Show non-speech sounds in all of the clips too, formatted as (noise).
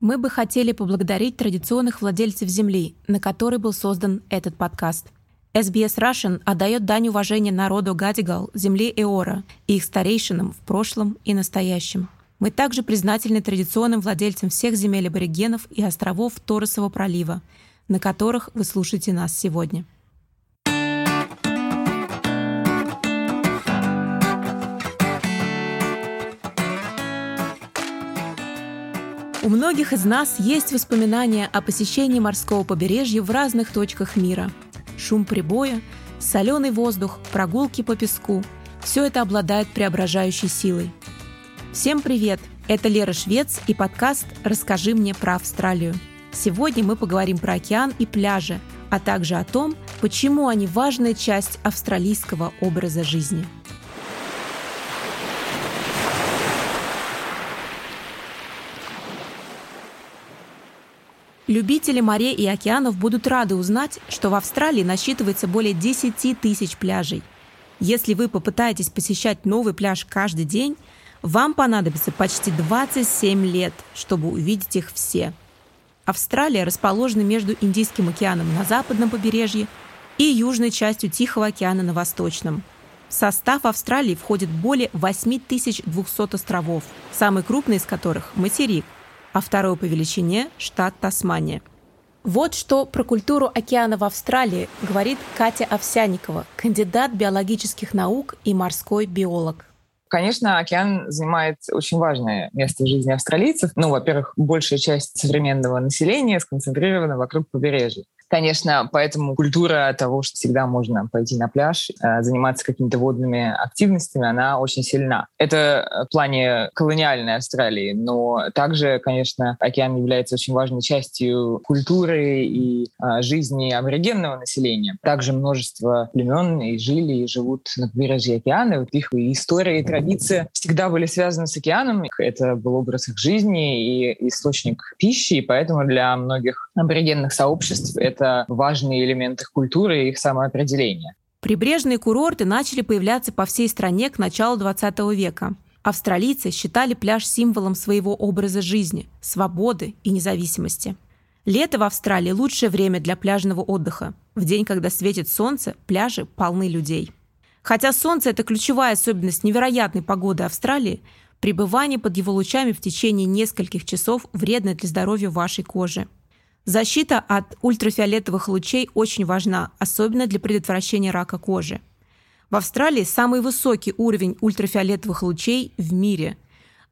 Мы бы хотели поблагодарить традиционных владельцев земли, на которой был создан этот подкаст. SBS Russian отдает дань уважения народу Гадигал, земли Эора и их старейшинам в прошлом и настоящем. Мы также признательны традиционным владельцам всех земель аборигенов и островов Торосового пролива, на которых вы слушаете нас сегодня. У многих из нас есть воспоминания о посещении морского побережья в разных точках мира. Шум прибоя, соленый воздух, прогулки по песку – все это обладает преображающей силой. Всем привет! Это Лера Швец и подкаст «Расскажи мне про Австралию». Сегодня мы поговорим про океан и пляжи, а также о том, почему они важная часть австралийского образа жизни – Любители морей и океанов будут рады узнать, что в Австралии насчитывается более 10 тысяч пляжей. Если вы попытаетесь посещать новый пляж каждый день, вам понадобится почти 27 лет, чтобы увидеть их все. Австралия расположена между Индийским океаном на западном побережье и южной частью Тихого океана на восточном. В состав Австралии входит более 8200 островов, самый крупный из которых – материк – а второй по величине – штат Тасмания. Вот что про культуру океана в Австралии говорит Катя Овсяникова, кандидат биологических наук и морской биолог. Конечно, океан занимает очень важное место в жизни австралийцев. Ну, во-первых, большая часть современного населения сконцентрирована вокруг побережья. Конечно, поэтому культура того, что всегда можно пойти на пляж, э, заниматься какими-то водными активностями, она очень сильна. Это в плане колониальной Австралии, но также, конечно, океан является очень важной частью культуры и э, жизни аборигенного населения. Также множество племен и жили, и живут на побережье океана. Вот их история и традиции всегда были связаны с океаном. Это был образ их жизни и источник пищи, и поэтому для многих аборигенных сообществ это это важные элементы культуры и их самоопределения. Прибрежные курорты начали появляться по всей стране к началу 20 века. Австралийцы считали пляж символом своего образа жизни, свободы и независимости. Лето в Австралии – лучшее время для пляжного отдыха. В день, когда светит солнце, пляжи полны людей. Хотя солнце – это ключевая особенность невероятной погоды Австралии, пребывание под его лучами в течение нескольких часов вредно для здоровья вашей кожи – Защита от ультрафиолетовых лучей очень важна, особенно для предотвращения рака кожи. В Австралии самый высокий уровень ультрафиолетовых лучей в мире.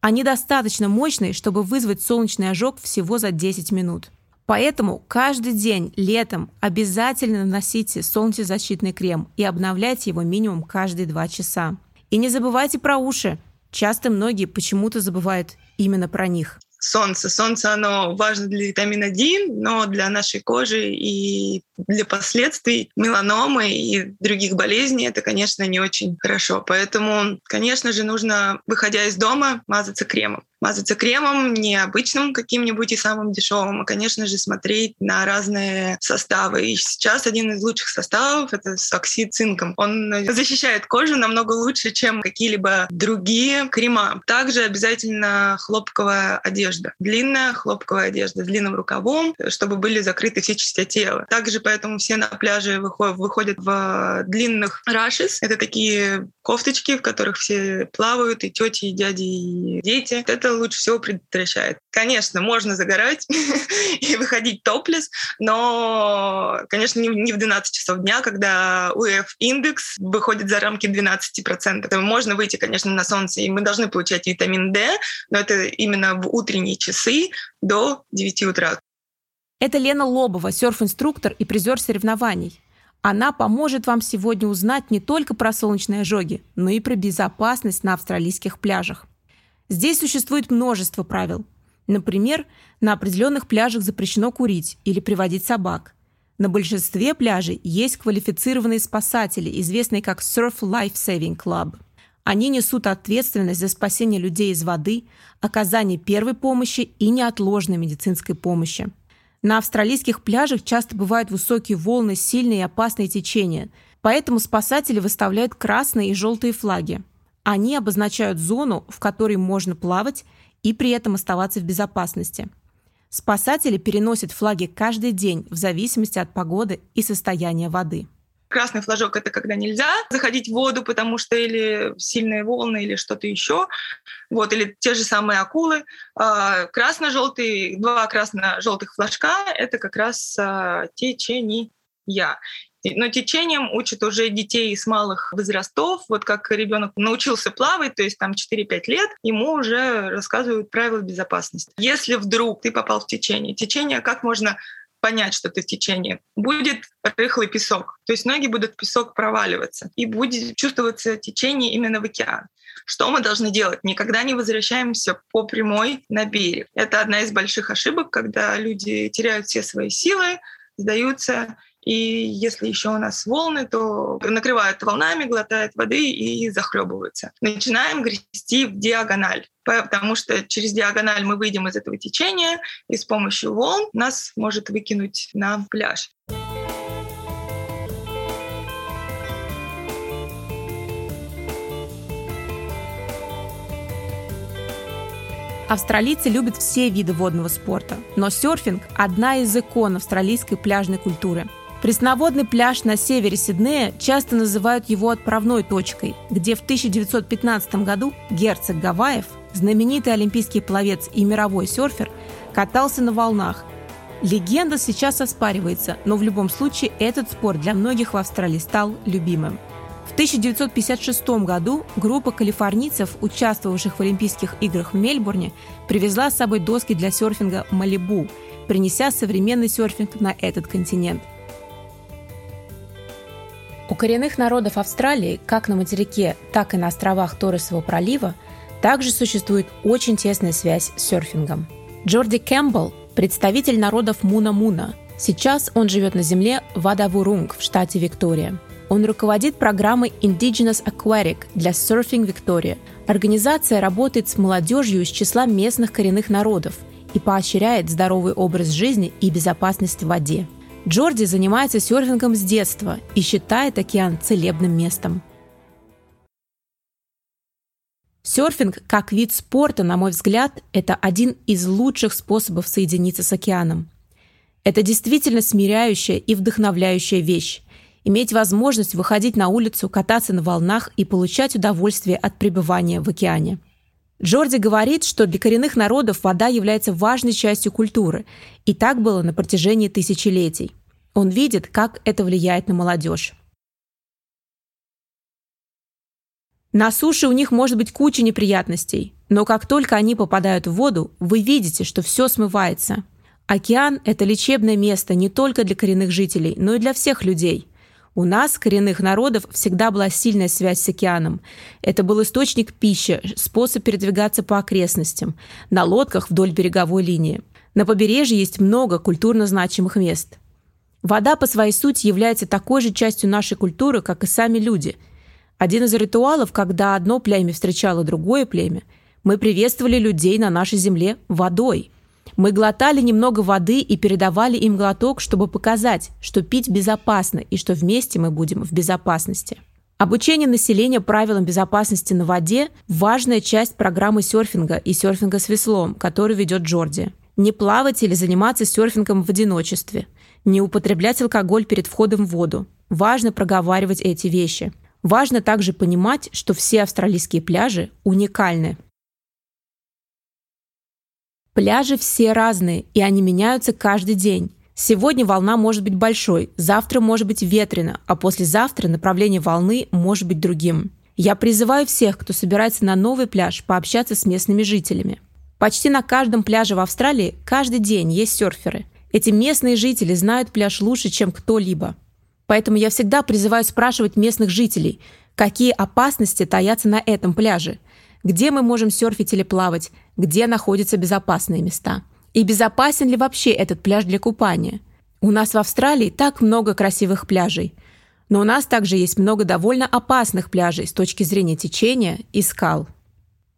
Они достаточно мощные, чтобы вызвать солнечный ожог всего за 10 минут. Поэтому каждый день летом обязательно наносите солнцезащитный крем и обновляйте его минимум каждые 2 часа. И не забывайте про уши. Часто многие почему-то забывают именно про них солнце. Солнце, оно важно для витамина D, но для нашей кожи и для последствий меланомы и других болезней это, конечно, не очень хорошо. Поэтому, конечно же, нужно, выходя из дома, мазаться кремом мазаться кремом не обычным каким-нибудь и самым дешевым, а, конечно же, смотреть на разные составы. И сейчас один из лучших составов — это с оксид цинком. Он защищает кожу намного лучше, чем какие-либо другие крема. Также обязательно хлопковая одежда. Длинная хлопковая одежда с длинным рукавом, чтобы были закрыты все части тела. Также поэтому все на пляже выходят, в длинных рашис. Это такие кофточки, в которых все плавают, и тети, и дяди, и дети. Это лучше всего предотвращает. Конечно, можно загорать (laughs) и выходить топлес, но, конечно, не в 12 часов дня, когда УФ-индекс выходит за рамки 12%. Можно выйти, конечно, на солнце, и мы должны получать витамин D, но это именно в утренние часы до 9 утра. Это Лена Лобова, серф-инструктор и призер соревнований. Она поможет вам сегодня узнать не только про солнечные ожоги, но и про безопасность на австралийских пляжах. Здесь существует множество правил. Например, на определенных пляжах запрещено курить или приводить собак. На большинстве пляжей есть квалифицированные спасатели, известные как Surf Life Saving Club. Они несут ответственность за спасение людей из воды, оказание первой помощи и неотложной медицинской помощи. На австралийских пляжах часто бывают высокие волны, сильные и опасные течения, поэтому спасатели выставляют красные и желтые флаги – они обозначают зону, в которой можно плавать и при этом оставаться в безопасности. Спасатели переносят флаги каждый день в зависимости от погоды и состояния воды. Красный флажок — это когда нельзя заходить в воду, потому что или сильные волны, или что-то еще. Вот, или те же самые акулы. А, красно-желтый, два красно-желтых флажка — это как раз а, течения. Но течением учат уже детей с малых возрастов. Вот как ребенок научился плавать, то есть там 4-5 лет, ему уже рассказывают правила безопасности. Если вдруг ты попал в течение, течение как можно понять, что ты в течении, будет рыхлый песок. То есть ноги будут в песок проваливаться, и будет чувствоваться течение именно в океан. Что мы должны делать? Никогда не возвращаемся по прямой на берег. Это одна из больших ошибок, когда люди теряют все свои силы, сдаются и если еще у нас волны, то накрывают волнами, глотают воды и захлебываются. Начинаем грести в диагональ, потому что через диагональ мы выйдем из этого течения, и с помощью волн нас может выкинуть на пляж. Австралийцы любят все виды водного спорта, но серфинг – одна из икон австралийской пляжной культуры – Пресноводный пляж на севере Сиднея часто называют его отправной точкой, где в 1915 году герцог Гавайев, знаменитый олимпийский пловец и мировой серфер, катался на волнах. Легенда сейчас оспаривается, но в любом случае этот спорт для многих в Австралии стал любимым. В 1956 году группа калифорнийцев, участвовавших в Олимпийских играх в Мельбурне, привезла с собой доски для серфинга «Малибу», принеся современный серфинг на этот континент – коренных народов Австралии, как на материке, так и на островах Торресового пролива, также существует очень тесная связь с серфингом. Джорди Кэмпбелл – представитель народов Муна-Муна. Сейчас он живет на земле Вадавурунг в штате Виктория. Он руководит программой Indigenous Aquatic для Surfing Victoria. Организация работает с молодежью из числа местных коренных народов и поощряет здоровый образ жизни и безопасность в воде. Джорди занимается серфингом с детства и считает океан целебным местом. Серфинг как вид спорта, на мой взгляд, это один из лучших способов соединиться с океаном. Это действительно смиряющая и вдохновляющая вещь. Иметь возможность выходить на улицу, кататься на волнах и получать удовольствие от пребывания в океане. Джорди говорит, что для коренных народов вода является важной частью культуры, и так было на протяжении тысячелетий. Он видит, как это влияет на молодежь. На суше у них может быть куча неприятностей, но как только они попадают в воду, вы видите, что все смывается. Океан – это лечебное место не только для коренных жителей, но и для всех людей – у нас, коренных народов, всегда была сильная связь с океаном. Это был источник пищи, способ передвигаться по окрестностям, на лодках вдоль береговой линии. На побережье есть много культурно значимых мест. Вода по своей сути является такой же частью нашей культуры, как и сами люди. Один из ритуалов, когда одно племя встречало другое племя, мы приветствовали людей на нашей земле водой – мы глотали немного воды и передавали им глоток, чтобы показать, что пить безопасно и что вместе мы будем в безопасности. Обучение населения правилам безопасности на воде – важная часть программы серфинга и серфинга с веслом, который ведет Джорди. Не плавать или заниматься серфингом в одиночестве. Не употреблять алкоголь перед входом в воду. Важно проговаривать эти вещи. Важно также понимать, что все австралийские пляжи уникальны. Пляжи все разные, и они меняются каждый день. Сегодня волна может быть большой, завтра может быть ветрено, а послезавтра направление волны может быть другим. Я призываю всех, кто собирается на новый пляж, пообщаться с местными жителями. Почти на каждом пляже в Австралии каждый день есть серферы. Эти местные жители знают пляж лучше, чем кто-либо. Поэтому я всегда призываю спрашивать местных жителей, какие опасности таятся на этом пляже, где мы можем серфить или плавать, где находятся безопасные места. И безопасен ли вообще этот пляж для купания? У нас в Австралии так много красивых пляжей. Но у нас также есть много довольно опасных пляжей с точки зрения течения и скал.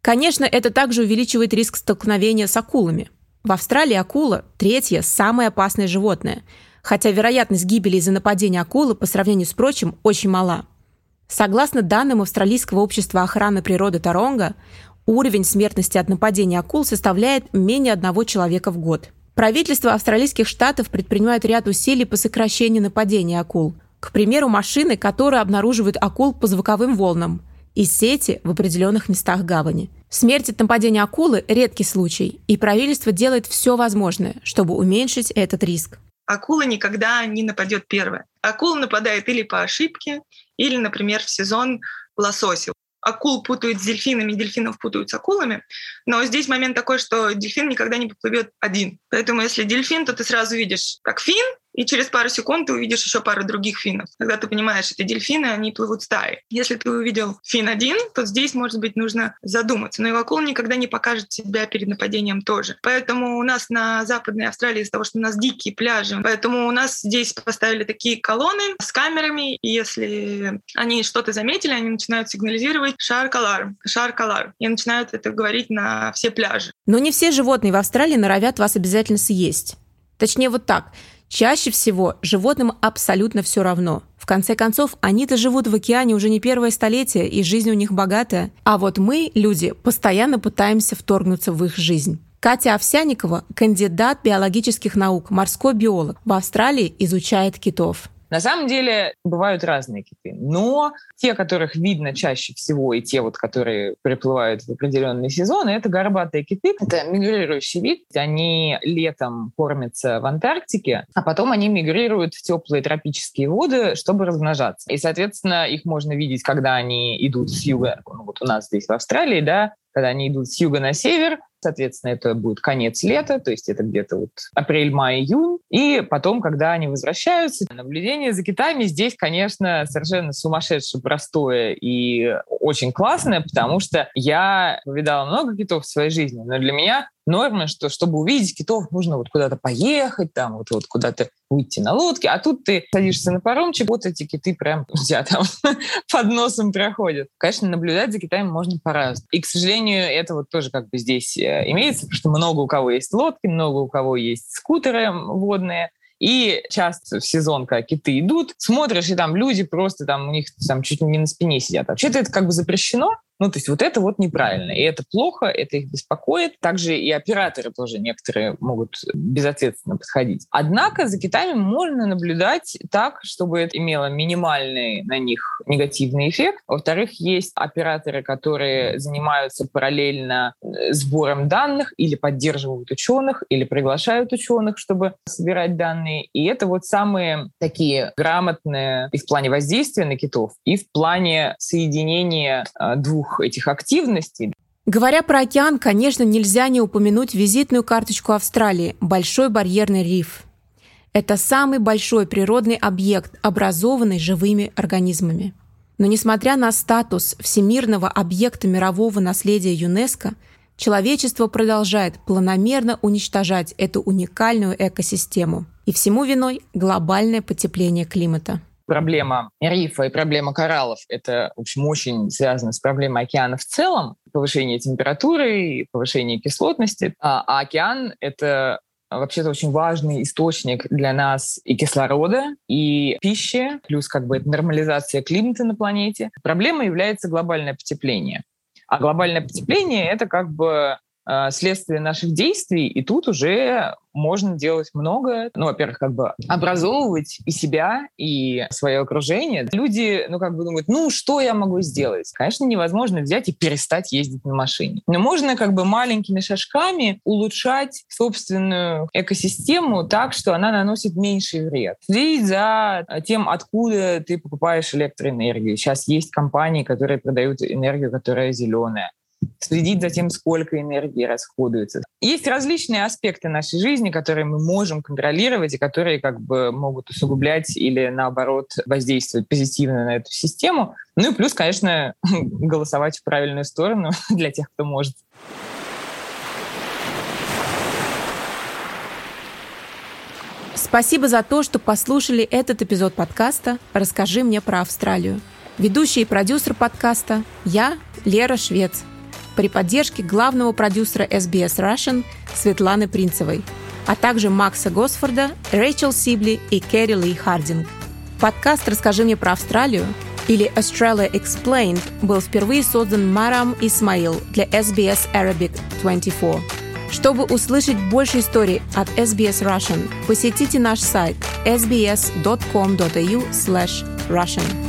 Конечно, это также увеличивает риск столкновения с акулами. В Австралии акула – третье самое опасное животное, хотя вероятность гибели из-за нападения акулы по сравнению с прочим очень мала. Согласно данным Австралийского общества охраны природы Торонга, уровень смертности от нападения акул составляет менее одного человека в год. Правительство австралийских штатов предпринимает ряд усилий по сокращению нападений акул. К примеру, машины, которые обнаруживают акул по звуковым волнам, и сети в определенных местах гавани. Смерть от нападения акулы – редкий случай, и правительство делает все возможное, чтобы уменьшить этот риск. Акула никогда не нападет первая. Акула нападает или по ошибке, или, например, в сезон лососев акул путают с дельфинами, дельфинов путают с акулами. Но здесь момент такой, что дельфин никогда не поплывет один. Поэтому если дельфин, то ты сразу видишь как фин, и через пару секунд ты увидишь еще пару других финнов. Когда ты понимаешь, это дельфины, они плывут стаи. Если ты увидел фин один, то здесь, может быть, нужно задуматься. Но и акул никогда не покажет себя перед нападением тоже. Поэтому у нас на Западной Австралии из-за того, что у нас дикие пляжи, поэтому у нас здесь поставили такие колонны с камерами, и если они что-то заметили, они начинают сигнализировать шар-калар, шар-калар, и начинают это говорить на все пляжи. Но не все животные в Австралии норовят вас обязательно съесть. Точнее, вот так. Чаще всего животным абсолютно все равно. В конце концов, они-то живут в океане уже не первое столетие, и жизнь у них богатая. А вот мы, люди, постоянно пытаемся вторгнуться в их жизнь. Катя Овсяникова, кандидат биологических наук, морской биолог, в Австралии изучает китов. На самом деле бывают разные киты, но те, которых видно чаще всего, и те, вот, которые приплывают в определенные сезоны, это горбатые киты. Это мигрирующий вид. Они летом кормятся в Антарктике, а потом они мигрируют в теплые тропические воды, чтобы размножаться. И, соответственно, их можно видеть, когда они идут с юга, ну, вот у нас здесь в Австралии, да, когда они идут с юга на север, Соответственно, это будет конец лета, то есть это где-то вот апрель, май, июнь. И потом, когда они возвращаются, наблюдение за китами здесь, конечно, совершенно сумасшедше простое и очень классное, потому что я повидала много китов в своей жизни, но для меня норма, что чтобы увидеть китов, нужно вот куда-то поехать, там вот, вот куда-то выйти на лодке, а тут ты садишься на паромчик, вот эти киты прям у тебя там (laughs) под носом проходят. Конечно, наблюдать за китами можно по-разному. И, к сожалению, это вот тоже как бы здесь э, имеется, потому что много у кого есть лодки, много у кого есть скутеры водные, и часто в сезон, когда киты идут, смотришь, и там люди просто там у них там чуть не на спине сидят. Вообще-то это как бы запрещено, ну, то есть вот это вот неправильно, и это плохо, это их беспокоит. Также и операторы тоже некоторые могут безответственно подходить. Однако за китами можно наблюдать так, чтобы это имело минимальный на них негативный эффект. Во-вторых, есть операторы, которые занимаются параллельно э, сбором данных или поддерживают ученых, или приглашают ученых, чтобы собирать данные. И это вот самые такие грамотные и в плане воздействия на китов, и в плане соединения э, двух двух этих активностей. Говоря про океан, конечно, нельзя не упомянуть визитную карточку Австралии – Большой барьерный риф. Это самый большой природный объект, образованный живыми организмами. Но несмотря на статус всемирного объекта мирового наследия ЮНЕСКО, человечество продолжает планомерно уничтожать эту уникальную экосистему. И всему виной глобальное потепление климата проблема рифа и проблема кораллов — это, в общем, очень связано с проблемой океана в целом, повышение температуры, повышение кислотности. А, а океан — это вообще-то очень важный источник для нас и кислорода, и пищи, плюс как бы нормализация климата на планете. Проблема является глобальное потепление. А глобальное потепление — это как бы следствие наших действий, и тут уже можно делать много. Ну, во-первых, как бы образовывать и себя, и свое окружение. Люди, ну, как бы думают, ну, что я могу сделать? Конечно, невозможно взять и перестать ездить на машине. Но можно как бы маленькими шажками улучшать собственную экосистему так, что она наносит меньший вред. Следить за тем, откуда ты покупаешь электроэнергию. Сейчас есть компании, которые продают энергию, которая зеленая следить за тем, сколько энергии расходуется. Есть различные аспекты нашей жизни, которые мы можем контролировать и которые как бы могут усугублять или наоборот воздействовать позитивно на эту систему. Ну и плюс, конечно, (laughs) голосовать в правильную сторону (laughs) для тех, кто может. Спасибо за то, что послушали этот эпизод подкаста «Расскажи мне про Австралию». Ведущий и продюсер подкаста – я, Лера Швец – при поддержке главного продюсера SBS Russian Светланы Принцевой, а также Макса Госфорда, Рэйчел Сибли и Кэрри Ли Хардинг. Подкаст «Расскажи мне про Австралию» или Australia Explained был впервые создан Марам Исмаил для SBS Arabic 24. Чтобы услышать больше историй от SBS Russian. Посетите наш сайт sbs.com.au slash Russian.